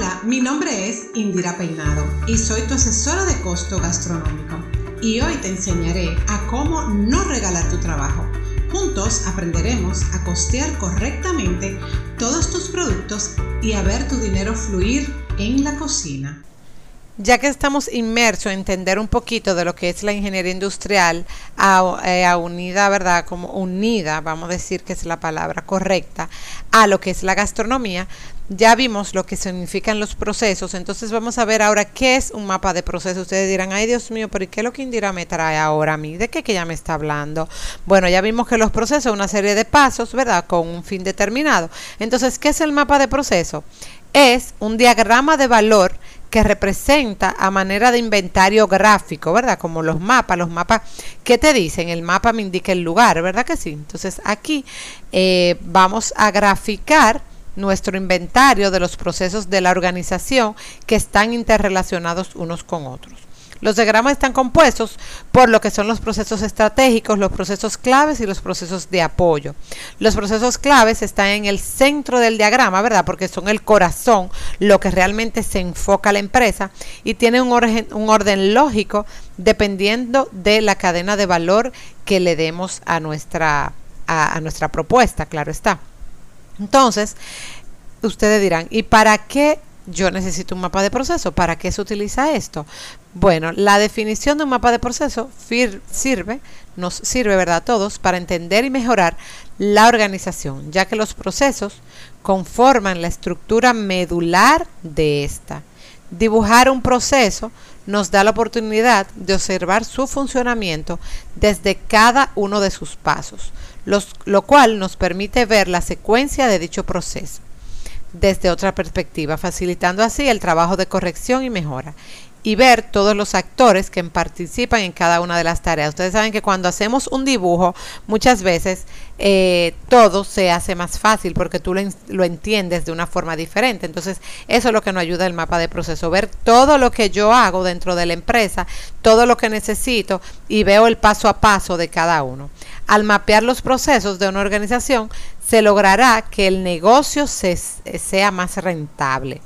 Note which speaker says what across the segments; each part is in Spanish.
Speaker 1: Hola, mi nombre es Indira Peinado y soy tu asesora de costo gastronómico. Y hoy te enseñaré a cómo no regalar tu trabajo. Juntos aprenderemos a costear correctamente todos tus productos y a ver tu dinero fluir en la cocina.
Speaker 2: Ya que estamos inmersos en entender un poquito de lo que es la ingeniería industrial a, eh, unida, ¿verdad? Como unida, vamos a decir que es la palabra correcta, a lo que es la gastronomía, ya vimos lo que significan los procesos, entonces vamos a ver ahora qué es un mapa de procesos. Ustedes dirán, ay Dios mío, pero ¿y qué es lo que Indira me trae ahora a mí? ¿De qué que ella me está hablando? Bueno, ya vimos que los procesos son una serie de pasos, ¿verdad? Con un fin determinado. Entonces, ¿qué es el mapa de proceso? Es un diagrama de valor que representa a manera de inventario gráfico, ¿verdad? Como los mapas, los mapas, ¿qué te dicen? El mapa me indica el lugar, ¿verdad que sí? Entonces aquí eh, vamos a graficar nuestro inventario de los procesos de la organización que están interrelacionados unos con otros. Los diagramas están compuestos por lo que son los procesos estratégicos, los procesos claves y los procesos de apoyo. Los procesos claves están en el centro del diagrama, ¿verdad? Porque son el corazón, lo que realmente se enfoca la empresa y tiene un orden, un orden lógico dependiendo de la cadena de valor que le demos a nuestra, a nuestra propuesta, claro está. Entonces, ustedes dirán, ¿y para qué yo necesito un mapa de proceso? ¿Para qué se utiliza esto? Bueno, la definición de un mapa de proceso sirve, nos sirve, ¿verdad?, a todos para entender y mejorar la organización, ya que los procesos conforman la estructura medular de esta. Dibujar un proceso nos da la oportunidad de observar su funcionamiento desde cada uno de sus pasos lo cual nos permite ver la secuencia de dicho proceso desde otra perspectiva, facilitando así el trabajo de corrección y mejora y ver todos los actores que participan en cada una de las tareas. Ustedes saben que cuando hacemos un dibujo, muchas veces eh, todo se hace más fácil porque tú lo, lo, entiendes de una forma diferente. Entonces, eso es lo que nos ayuda el mapa de proceso, ver todo lo que yo hago dentro de la empresa, todo lo que necesito y veo el paso a paso de cada uno. Al mapear los procesos de una organización, se logrará que el negocio se, sea más rentable.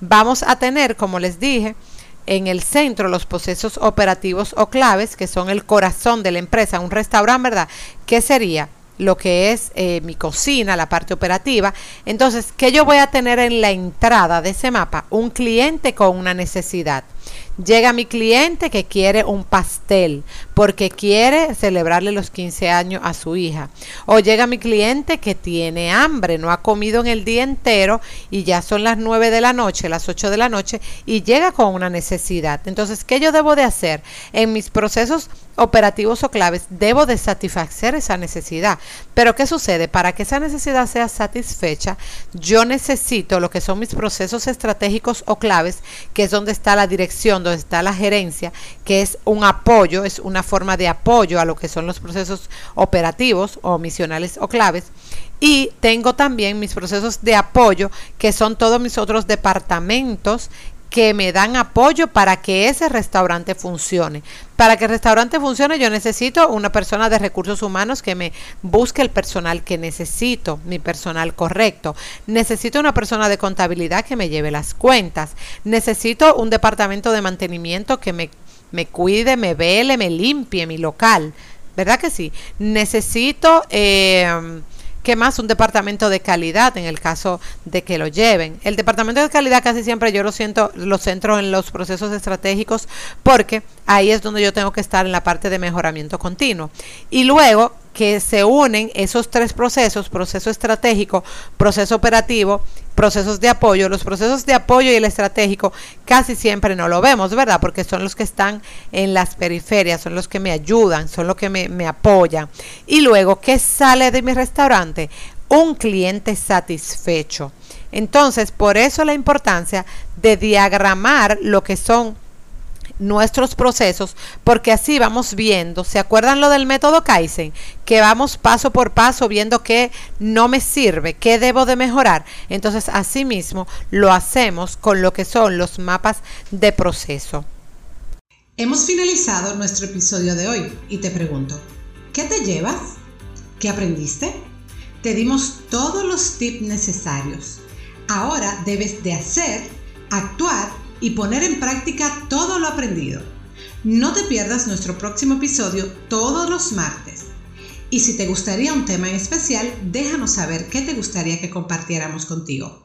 Speaker 2: Vamos a tener, como les dije, en el centro los procesos operativos o claves, que son el corazón de la empresa, un restaurante, ¿verdad? ¿Qué sería? Lo que es eh, mi cocina, la parte operativa. Entonces, ¿qué yo voy a tener en la entrada de ese mapa? Un cliente con una necesidad. Llega mi cliente que quiere un pastel porque quiere celebrarle los 15 años a su hija. O llega mi cliente que tiene hambre, no ha comido en el día entero y ya son las 9 de la noche, las 8 de la noche y llega con una necesidad. Entonces, ¿qué yo debo de hacer? En mis procesos operativos o claves, debo de satisfacer esa necesidad. Pero ¿qué sucede? Para que esa necesidad sea satisfecha, yo necesito lo que son mis procesos estratégicos o claves, que es donde está la donde está la gerencia, que es un apoyo, es una forma de apoyo a lo que son los procesos operativos o misionales o claves. Y tengo también mis procesos de apoyo, que son todos mis otros departamentos que me dan apoyo para que ese restaurante funcione. Para que el restaurante funcione yo necesito una persona de recursos humanos que me busque el personal que necesito, mi personal correcto. Necesito una persona de contabilidad que me lleve las cuentas. Necesito un departamento de mantenimiento que me, me cuide, me vele, me limpie mi local. ¿Verdad que sí? Necesito... Eh, ¿Qué más? Un departamento de calidad en el caso de que lo lleven. El departamento de calidad casi siempre yo lo siento, lo centro en los procesos estratégicos porque ahí es donde yo tengo que estar en la parte de mejoramiento continuo. Y luego que se unen esos tres procesos, proceso estratégico, proceso operativo, procesos de apoyo. Los procesos de apoyo y el estratégico casi siempre no lo vemos, ¿verdad? Porque son los que están en las periferias, son los que me ayudan, son los que me, me apoyan. Y luego, ¿qué sale de mi restaurante? Un cliente satisfecho. Entonces, por eso la importancia de diagramar lo que son nuestros procesos, porque así vamos viendo, ¿se acuerdan lo del método Kaizen? Que vamos paso por paso viendo qué no me sirve, qué debo de mejorar. Entonces, así mismo lo hacemos con lo que son los mapas de proceso.
Speaker 1: Hemos finalizado nuestro episodio de hoy y te pregunto, ¿qué te llevas? ¿Qué aprendiste? Te dimos todos los tips necesarios. Ahora debes de hacer actuar y poner en práctica todo lo aprendido. No te pierdas nuestro próximo episodio todos los martes. Y si te gustaría un tema en especial, déjanos saber qué te gustaría que compartiéramos contigo.